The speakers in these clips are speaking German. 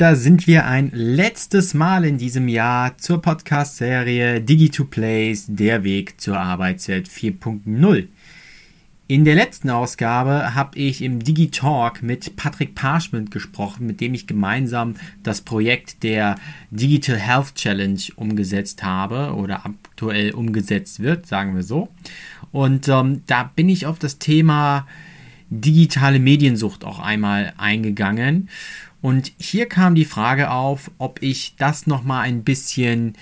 Da sind wir ein letztes Mal in diesem Jahr zur Podcast-Serie Digi2Plays, der Weg zur Arbeitswelt 4.0. In der letzten Ausgabe habe ich im Digitalk mit Patrick Parchment gesprochen, mit dem ich gemeinsam das Projekt der Digital Health Challenge umgesetzt habe oder aktuell umgesetzt wird, sagen wir so. Und ähm, da bin ich auf das Thema digitale Mediensucht auch einmal eingegangen. Und hier kam die Frage auf, ob ich das nochmal ein bisschen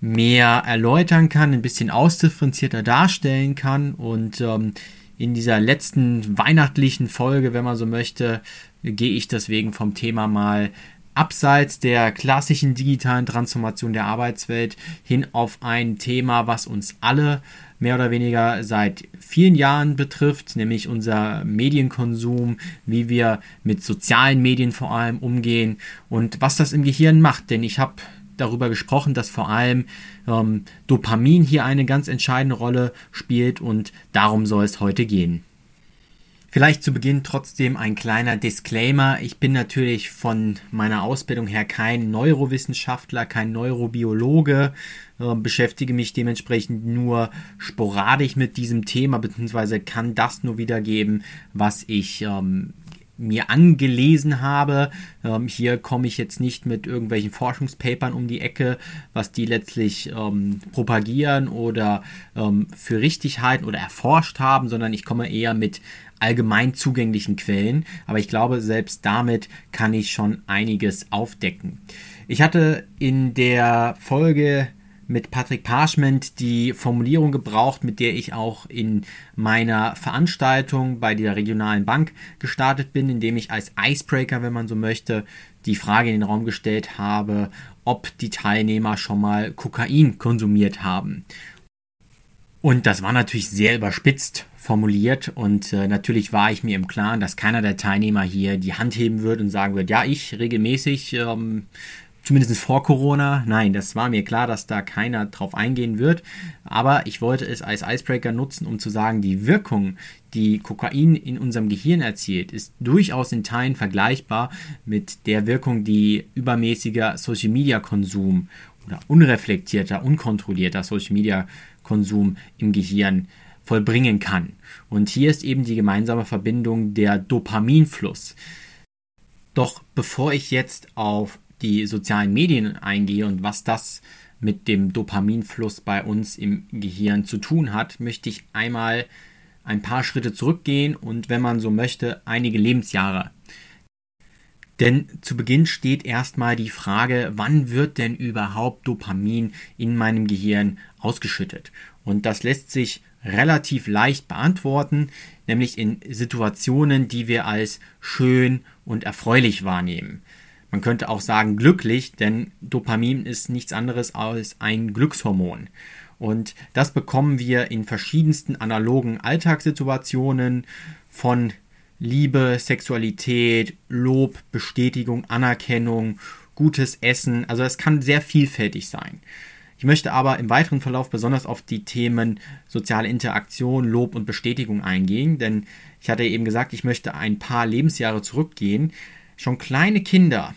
mehr erläutern kann, ein bisschen ausdifferenzierter darstellen kann. Und ähm, in dieser letzten weihnachtlichen Folge, wenn man so möchte, gehe ich deswegen vom Thema mal abseits der klassischen digitalen Transformation der Arbeitswelt hin auf ein Thema, was uns alle mehr oder weniger seit vielen Jahren betrifft, nämlich unser Medienkonsum, wie wir mit sozialen Medien vor allem umgehen und was das im Gehirn macht. Denn ich habe darüber gesprochen, dass vor allem ähm, Dopamin hier eine ganz entscheidende Rolle spielt und darum soll es heute gehen. Vielleicht zu Beginn trotzdem ein kleiner Disclaimer. Ich bin natürlich von meiner Ausbildung her kein Neurowissenschaftler, kein Neurobiologe, äh, beschäftige mich dementsprechend nur sporadisch mit diesem Thema, beziehungsweise kann das nur wiedergeben, was ich ähm, mir angelesen habe. Ähm, hier komme ich jetzt nicht mit irgendwelchen Forschungspapern um die Ecke, was die letztlich ähm, propagieren oder ähm, für richtig halten oder erforscht haben, sondern ich komme eher mit allgemein zugänglichen Quellen, aber ich glaube, selbst damit kann ich schon einiges aufdecken. Ich hatte in der Folge mit Patrick Parchment die Formulierung gebraucht, mit der ich auch in meiner Veranstaltung bei der regionalen Bank gestartet bin, indem ich als Icebreaker, wenn man so möchte, die Frage in den Raum gestellt habe, ob die Teilnehmer schon mal Kokain konsumiert haben. Und das war natürlich sehr überspitzt formuliert und äh, natürlich war ich mir im Klaren, dass keiner der Teilnehmer hier die Hand heben wird und sagen wird, ja, ich regelmäßig, ähm, zumindest vor Corona. Nein, das war mir klar, dass da keiner drauf eingehen wird. Aber ich wollte es als Icebreaker nutzen, um zu sagen, die Wirkung, die Kokain in unserem Gehirn erzielt, ist durchaus in Teilen vergleichbar mit der Wirkung, die übermäßiger Social Media Konsum oder unreflektierter, unkontrollierter Social Media Konsum Konsum im Gehirn vollbringen kann. Und hier ist eben die gemeinsame Verbindung der Dopaminfluss. Doch bevor ich jetzt auf die sozialen Medien eingehe und was das mit dem Dopaminfluss bei uns im Gehirn zu tun hat, möchte ich einmal ein paar Schritte zurückgehen und wenn man so möchte, einige Lebensjahre. Denn zu Beginn steht erstmal die Frage, wann wird denn überhaupt Dopamin in meinem Gehirn ausgeschüttet? Und das lässt sich relativ leicht beantworten, nämlich in Situationen, die wir als schön und erfreulich wahrnehmen. Man könnte auch sagen glücklich, denn Dopamin ist nichts anderes als ein Glückshormon. Und das bekommen wir in verschiedensten analogen Alltagssituationen von Liebe, Sexualität, Lob, Bestätigung, Anerkennung, gutes Essen. Also es kann sehr vielfältig sein. Ich möchte aber im weiteren Verlauf besonders auf die Themen soziale Interaktion, Lob und Bestätigung eingehen, denn ich hatte eben gesagt, ich möchte ein paar Lebensjahre zurückgehen. Schon kleine Kinder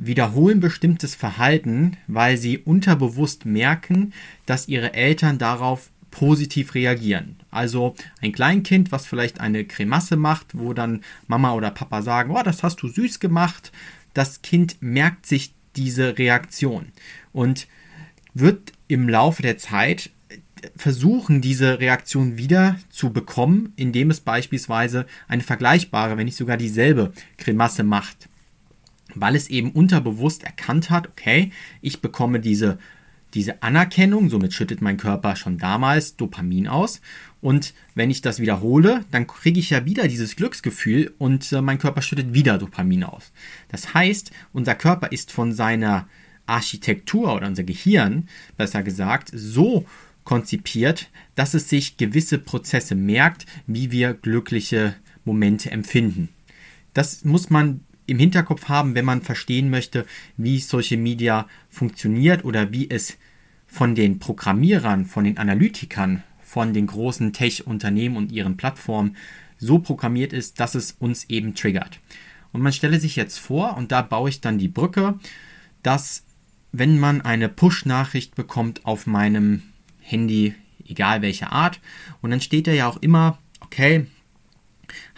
wiederholen bestimmtes Verhalten, weil sie unterbewusst merken, dass ihre Eltern darauf positiv reagieren. Also ein Kleinkind, was vielleicht eine Cremasse macht, wo dann Mama oder Papa sagen, oh, das hast du süß gemacht. Das Kind merkt sich diese Reaktion und wird im Laufe der Zeit versuchen, diese Reaktion wieder zu bekommen, indem es beispielsweise eine vergleichbare, wenn nicht sogar dieselbe Cremasse macht. Weil es eben unterbewusst erkannt hat, okay, ich bekomme diese diese Anerkennung, somit schüttet mein Körper schon damals Dopamin aus. Und wenn ich das wiederhole, dann kriege ich ja wieder dieses Glücksgefühl und äh, mein Körper schüttet wieder Dopamin aus. Das heißt, unser Körper ist von seiner Architektur oder unser Gehirn, besser gesagt, so konzipiert, dass es sich gewisse Prozesse merkt, wie wir glückliche Momente empfinden. Das muss man im Hinterkopf haben, wenn man verstehen möchte, wie Social Media funktioniert oder wie es von den Programmierern, von den Analytikern, von den großen Tech-Unternehmen und ihren Plattformen so programmiert ist, dass es uns eben triggert. Und man stelle sich jetzt vor, und da baue ich dann die Brücke, dass wenn man eine Push-Nachricht bekommt auf meinem Handy, egal welcher Art, und dann steht da ja auch immer, okay,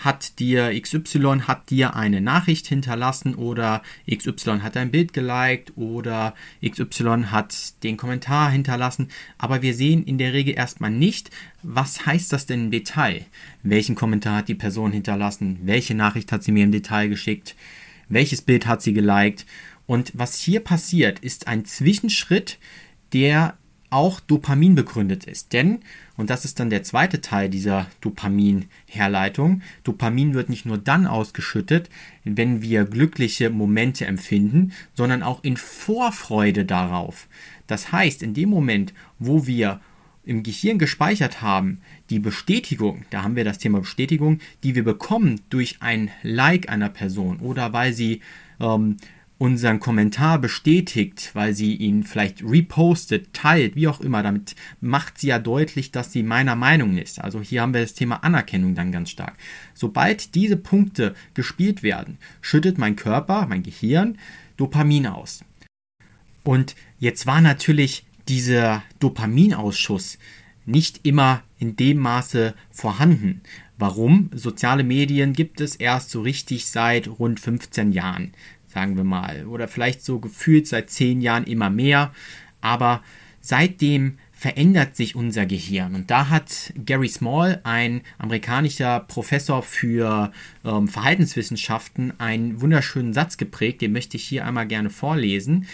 hat dir XY hat dir eine Nachricht hinterlassen oder XY hat ein Bild geliked oder XY hat den Kommentar hinterlassen. Aber wir sehen in der Regel erstmal nicht, was heißt das denn im Detail? Welchen Kommentar hat die Person hinterlassen? Welche Nachricht hat sie mir im Detail geschickt? Welches Bild hat sie geliked? Und was hier passiert, ist ein Zwischenschritt, der auch Dopamin begründet ist. Denn, und das ist dann der zweite Teil dieser Dopamin-Herleitung, Dopamin wird nicht nur dann ausgeschüttet, wenn wir glückliche Momente empfinden, sondern auch in Vorfreude darauf. Das heißt, in dem Moment, wo wir im Gehirn gespeichert haben, die Bestätigung, da haben wir das Thema Bestätigung, die wir bekommen durch ein Like einer Person oder weil sie ähm, unseren Kommentar bestätigt, weil sie ihn vielleicht repostet, teilt, wie auch immer, damit macht sie ja deutlich, dass sie meiner Meinung ist. Also hier haben wir das Thema Anerkennung dann ganz stark. Sobald diese Punkte gespielt werden, schüttet mein Körper, mein Gehirn Dopamin aus. Und jetzt war natürlich dieser Dopaminausschuss nicht immer in dem Maße vorhanden. Warum? Soziale Medien gibt es erst so richtig seit rund 15 Jahren sagen wir mal. Oder vielleicht so gefühlt seit zehn Jahren immer mehr. Aber seitdem verändert sich unser Gehirn. Und da hat Gary Small, ein amerikanischer Professor für ähm, Verhaltenswissenschaften, einen wunderschönen Satz geprägt, den möchte ich hier einmal gerne vorlesen.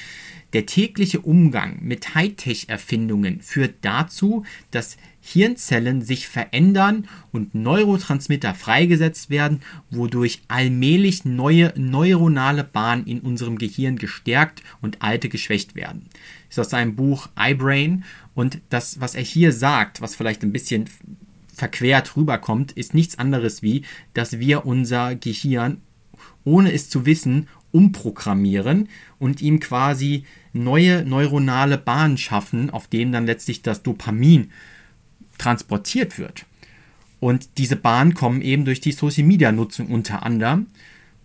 Der tägliche Umgang mit Hightech-Erfindungen führt dazu, dass Hirnzellen sich verändern und Neurotransmitter freigesetzt werden, wodurch allmählich neue neuronale Bahnen in unserem Gehirn gestärkt und alte geschwächt werden. Das ist aus seinem Buch iBrain und das, was er hier sagt, was vielleicht ein bisschen verquert rüberkommt, ist nichts anderes wie, dass wir unser Gehirn, ohne es zu wissen, umprogrammieren und ihm quasi neue neuronale Bahnen schaffen, auf denen dann letztlich das Dopamin transportiert wird. Und diese Bahnen kommen eben durch die Social Media Nutzung unter anderem.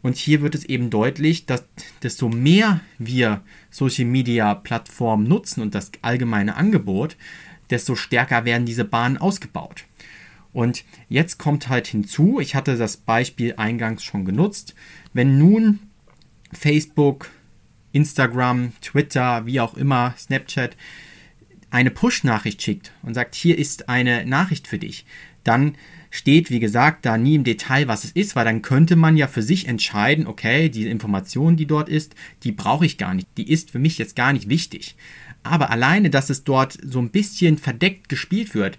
Und hier wird es eben deutlich, dass desto mehr wir Social Media Plattformen nutzen und das allgemeine Angebot, desto stärker werden diese Bahnen ausgebaut. Und jetzt kommt halt hinzu, ich hatte das Beispiel eingangs schon genutzt, wenn nun Facebook, Instagram, Twitter, wie auch immer, Snapchat eine Push-Nachricht schickt und sagt, hier ist eine Nachricht für dich, dann steht, wie gesagt, da nie im Detail, was es ist, weil dann könnte man ja für sich entscheiden, okay, die Information, die dort ist, die brauche ich gar nicht, die ist für mich jetzt gar nicht wichtig. Aber alleine, dass es dort so ein bisschen verdeckt gespielt wird,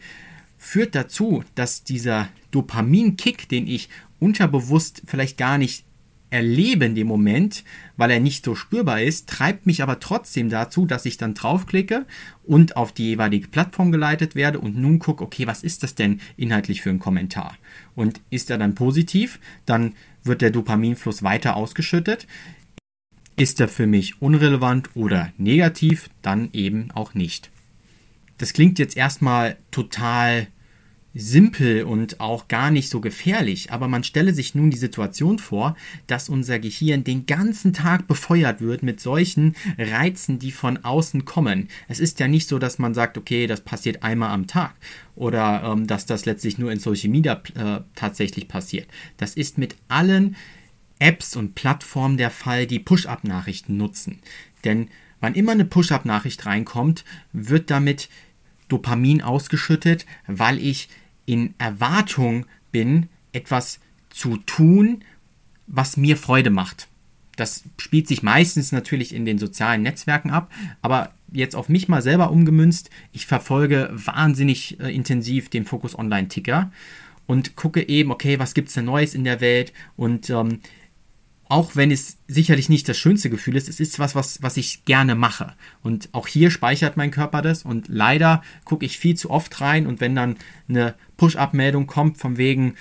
führt dazu, dass dieser Dopamin-Kick, den ich unterbewusst vielleicht gar nicht erlebe in dem Moment, weil er nicht so spürbar ist, treibt mich aber trotzdem dazu, dass ich dann draufklicke und auf die jeweilige Plattform geleitet werde und nun gucke, okay, was ist das denn inhaltlich für ein Kommentar? Und ist er dann positiv, dann wird der Dopaminfluss weiter ausgeschüttet. Ist er für mich unrelevant oder negativ, dann eben auch nicht. Das klingt jetzt erstmal total simpel und auch gar nicht so gefährlich, aber man stelle sich nun die Situation vor, dass unser Gehirn den ganzen Tag befeuert wird mit solchen Reizen, die von außen kommen. Es ist ja nicht so, dass man sagt, okay, das passiert einmal am Tag oder ähm, dass das letztlich nur in Social Media äh, tatsächlich passiert. Das ist mit allen Apps und Plattformen der Fall, die Push-up-Nachrichten nutzen. Denn wann immer eine Push-up-Nachricht reinkommt, wird damit Dopamin ausgeschüttet, weil ich in Erwartung bin, etwas zu tun, was mir Freude macht. Das spielt sich meistens natürlich in den sozialen Netzwerken ab, aber jetzt auf mich mal selber umgemünzt. Ich verfolge wahnsinnig äh, intensiv den Focus Online Ticker und gucke eben, okay, was gibt es denn Neues in der Welt und ähm, auch wenn es sicherlich nicht das schönste Gefühl ist, es ist was, was, was ich gerne mache. Und auch hier speichert mein Körper das und leider gucke ich viel zu oft rein und wenn dann eine Push-Up-Meldung kommt von wegen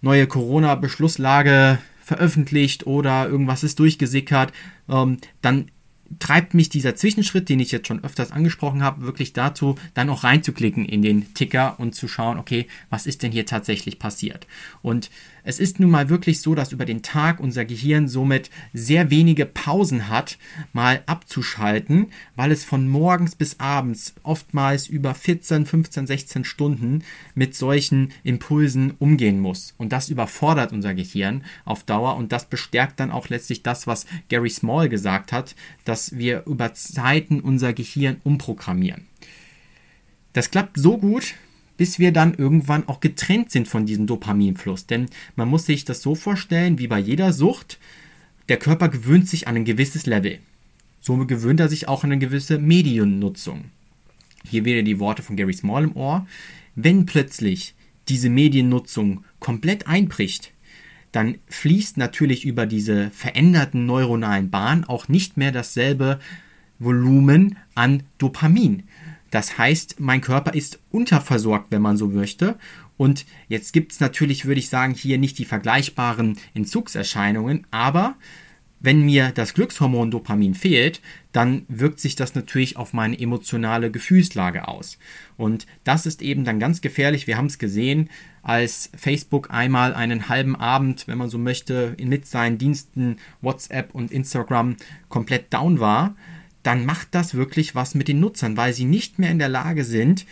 neue Corona-Beschlusslage veröffentlicht oder irgendwas ist durchgesickert, ähm, dann treibt mich dieser Zwischenschritt, den ich jetzt schon öfters angesprochen habe, wirklich dazu, dann auch reinzuklicken in den Ticker und zu schauen, okay, was ist denn hier tatsächlich passiert? Und es ist nun mal wirklich so, dass über den Tag unser Gehirn somit sehr wenige Pausen hat, mal abzuschalten, weil es von morgens bis abends oftmals über 14, 15, 16 Stunden mit solchen Impulsen umgehen muss. Und das überfordert unser Gehirn auf Dauer und das bestärkt dann auch letztlich das, was Gary Small gesagt hat, dass wir über Zeiten unser Gehirn umprogrammieren. Das klappt so gut, bis wir dann irgendwann auch getrennt sind von diesem Dopaminfluss. Denn man muss sich das so vorstellen, wie bei jeder Sucht, der Körper gewöhnt sich an ein gewisses Level. Somit gewöhnt er sich auch an eine gewisse Mediennutzung. Hier wieder die Worte von Gary Small im Ohr. Wenn plötzlich diese Mediennutzung komplett einbricht, dann fließt natürlich über diese veränderten neuronalen Bahnen auch nicht mehr dasselbe Volumen an Dopamin. Das heißt, mein Körper ist unterversorgt, wenn man so möchte. Und jetzt gibt es natürlich, würde ich sagen, hier nicht die vergleichbaren Entzugserscheinungen, aber wenn mir das Glückshormon Dopamin fehlt, dann wirkt sich das natürlich auf meine emotionale Gefühlslage aus. Und das ist eben dann ganz gefährlich. Wir haben es gesehen, als Facebook einmal einen halben Abend, wenn man so möchte, mit seinen Diensten WhatsApp und Instagram komplett down war dann macht das wirklich was mit den Nutzern, weil sie nicht mehr in der Lage sind,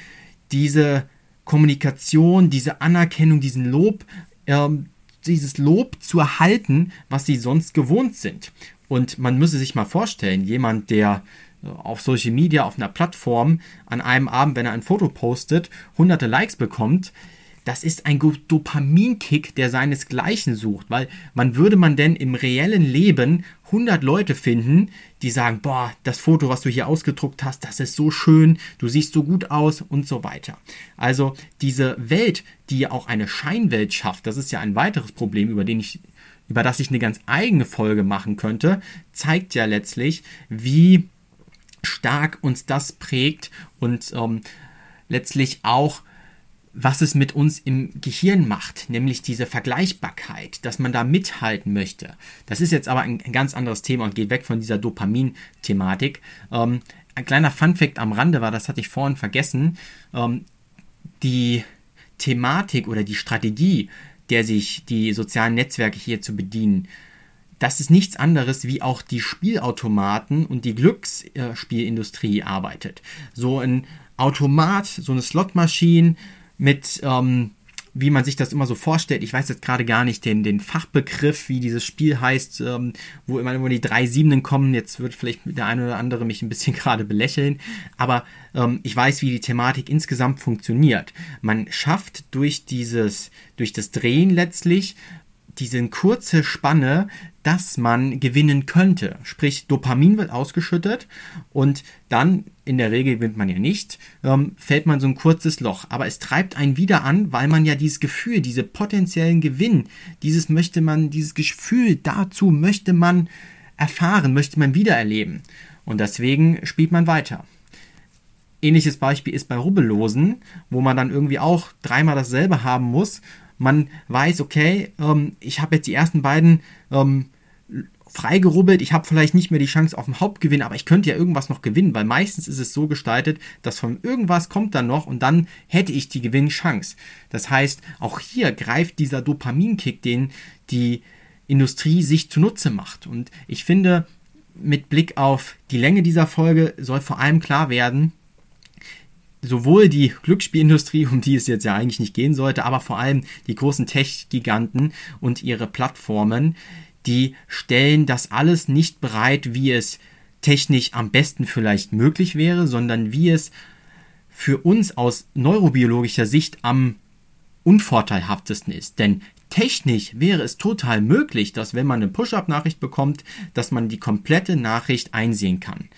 diese Kommunikation, diese Anerkennung, diesen Lob, ähm, dieses Lob zu erhalten, was sie sonst gewohnt sind. Und man müsse sich mal vorstellen, jemand, der äh, auf Social Media, auf einer Plattform an einem Abend, wenn er ein Foto postet, hunderte Likes bekommt, das ist ein Dopaminkick, der seinesgleichen sucht, weil man würde man denn im reellen Leben 100 Leute finden, die sagen, boah, das Foto, was du hier ausgedruckt hast, das ist so schön, du siehst so gut aus und so weiter. Also diese Welt, die ja auch eine Scheinwelt schafft, das ist ja ein weiteres Problem, über den ich über das ich eine ganz eigene Folge machen könnte, zeigt ja letztlich, wie stark uns das prägt und ähm, letztlich auch was es mit uns im Gehirn macht, nämlich diese Vergleichbarkeit, dass man da mithalten möchte. Das ist jetzt aber ein, ein ganz anderes Thema und geht weg von dieser Dopamin-Thematik. Ähm, ein kleiner Fun-Fact am Rande war, das hatte ich vorhin vergessen, ähm, die Thematik oder die Strategie, der sich die sozialen Netzwerke hier zu bedienen, das ist nichts anderes, wie auch die Spielautomaten und die Glücksspielindustrie arbeitet. So ein Automat, so eine Slotmaschine, mit, ähm, wie man sich das immer so vorstellt. Ich weiß jetzt gerade gar nicht den, den Fachbegriff, wie dieses Spiel heißt, ähm, wo immer nur die drei Siebenen kommen. Jetzt wird vielleicht der eine oder andere mich ein bisschen gerade belächeln. Aber ähm, ich weiß, wie die Thematik insgesamt funktioniert. Man schafft durch dieses, durch das Drehen letztlich diese kurze Spanne, dass man gewinnen könnte. Sprich, Dopamin wird ausgeschüttet und dann, in der Regel gewinnt man ja nicht, ähm, fällt man so ein kurzes Loch. Aber es treibt einen wieder an, weil man ja dieses Gefühl, diese potenziellen Gewinn, dieses möchte man, dieses Gefühl dazu möchte man erfahren, möchte man wiedererleben. Und deswegen spielt man weiter. Ähnliches Beispiel ist bei Rubbellosen, wo man dann irgendwie auch dreimal dasselbe haben muss man weiß, okay, ähm, ich habe jetzt die ersten beiden ähm, freigerubbelt, ich habe vielleicht nicht mehr die Chance auf den Hauptgewinn, aber ich könnte ja irgendwas noch gewinnen, weil meistens ist es so gestaltet, dass von irgendwas kommt dann noch und dann hätte ich die Gewinnchance. Das heißt, auch hier greift dieser Dopaminkick, den die Industrie sich zunutze macht. Und ich finde, mit Blick auf die Länge dieser Folge soll vor allem klar werden, sowohl die Glücksspielindustrie, um die es jetzt ja eigentlich nicht gehen sollte, aber vor allem die großen Tech-Giganten und ihre Plattformen, die stellen das alles nicht bereit, wie es technisch am besten vielleicht möglich wäre, sondern wie es für uns aus neurobiologischer Sicht am unvorteilhaftesten ist. Denn technisch wäre es total möglich, dass wenn man eine Push-up-Nachricht bekommt, dass man die komplette Nachricht einsehen kann.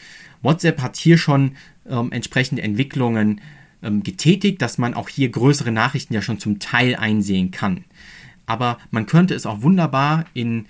WhatsApp hat hier schon ähm, entsprechende Entwicklungen ähm, getätigt, dass man auch hier größere Nachrichten ja schon zum Teil einsehen kann. Aber man könnte es auch wunderbar in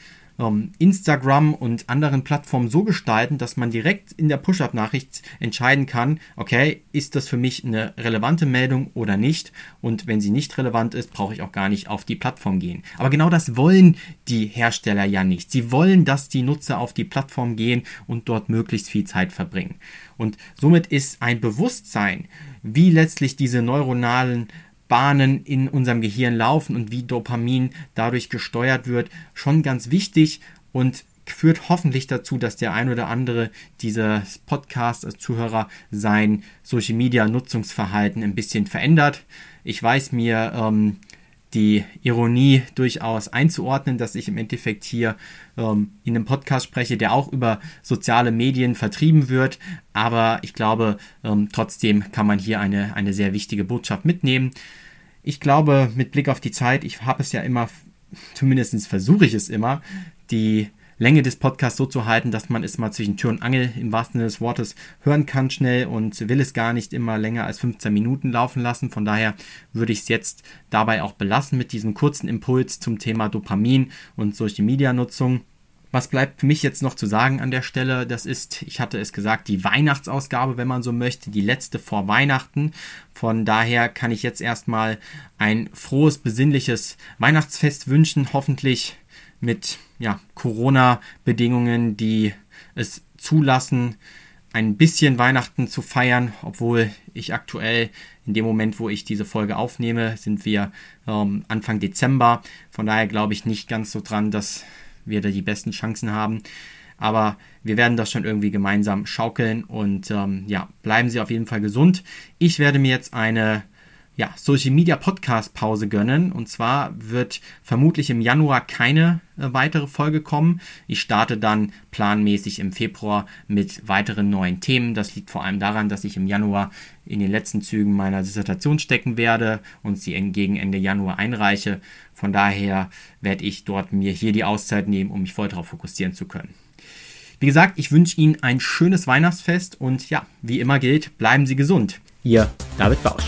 Instagram und anderen Plattformen so gestalten, dass man direkt in der Push-up-Nachricht entscheiden kann, okay, ist das für mich eine relevante Meldung oder nicht? Und wenn sie nicht relevant ist, brauche ich auch gar nicht auf die Plattform gehen. Aber genau das wollen die Hersteller ja nicht. Sie wollen, dass die Nutzer auf die Plattform gehen und dort möglichst viel Zeit verbringen. Und somit ist ein Bewusstsein, wie letztlich diese neuronalen Bahnen in unserem Gehirn laufen und wie Dopamin dadurch gesteuert wird, schon ganz wichtig und führt hoffentlich dazu, dass der ein oder andere dieser Podcast als Zuhörer sein Social Media Nutzungsverhalten ein bisschen verändert. Ich weiß mir ähm, die Ironie durchaus einzuordnen, dass ich im Endeffekt hier ähm, in einem Podcast spreche, der auch über soziale Medien vertrieben wird. Aber ich glaube, ähm, trotzdem kann man hier eine, eine sehr wichtige Botschaft mitnehmen. Ich glaube, mit Blick auf die Zeit, ich habe es ja immer, zumindest versuche ich es immer, die Länge des Podcasts so zu halten, dass man es mal zwischen Tür und Angel im wahrsten Sinne des Wortes hören kann schnell und will es gar nicht immer länger als 15 Minuten laufen lassen. Von daher würde ich es jetzt dabei auch belassen mit diesem kurzen Impuls zum Thema Dopamin und Social Media Nutzung. Was bleibt für mich jetzt noch zu sagen an der Stelle? Das ist, ich hatte es gesagt, die Weihnachtsausgabe, wenn man so möchte, die letzte vor Weihnachten. Von daher kann ich jetzt erstmal ein frohes, besinnliches Weihnachtsfest wünschen, hoffentlich mit ja, Corona-Bedingungen, die es zulassen, ein bisschen Weihnachten zu feiern, obwohl ich aktuell in dem Moment, wo ich diese Folge aufnehme, sind wir ähm, Anfang Dezember. Von daher glaube ich nicht ganz so dran, dass wir da die besten Chancen haben. Aber wir werden das schon irgendwie gemeinsam schaukeln und ähm, ja, bleiben Sie auf jeden Fall gesund. Ich werde mir jetzt eine ja, Social Media Podcast Pause gönnen. Und zwar wird vermutlich im Januar keine äh, weitere Folge kommen. Ich starte dann planmäßig im Februar mit weiteren neuen Themen. Das liegt vor allem daran, dass ich im Januar in den letzten Zügen meiner Dissertation stecken werde und sie gegen Ende Januar einreiche. Von daher werde ich dort mir hier die Auszeit nehmen, um mich voll darauf fokussieren zu können. Wie gesagt, ich wünsche Ihnen ein schönes Weihnachtsfest und ja, wie immer gilt, bleiben Sie gesund. Ihr David Bausch.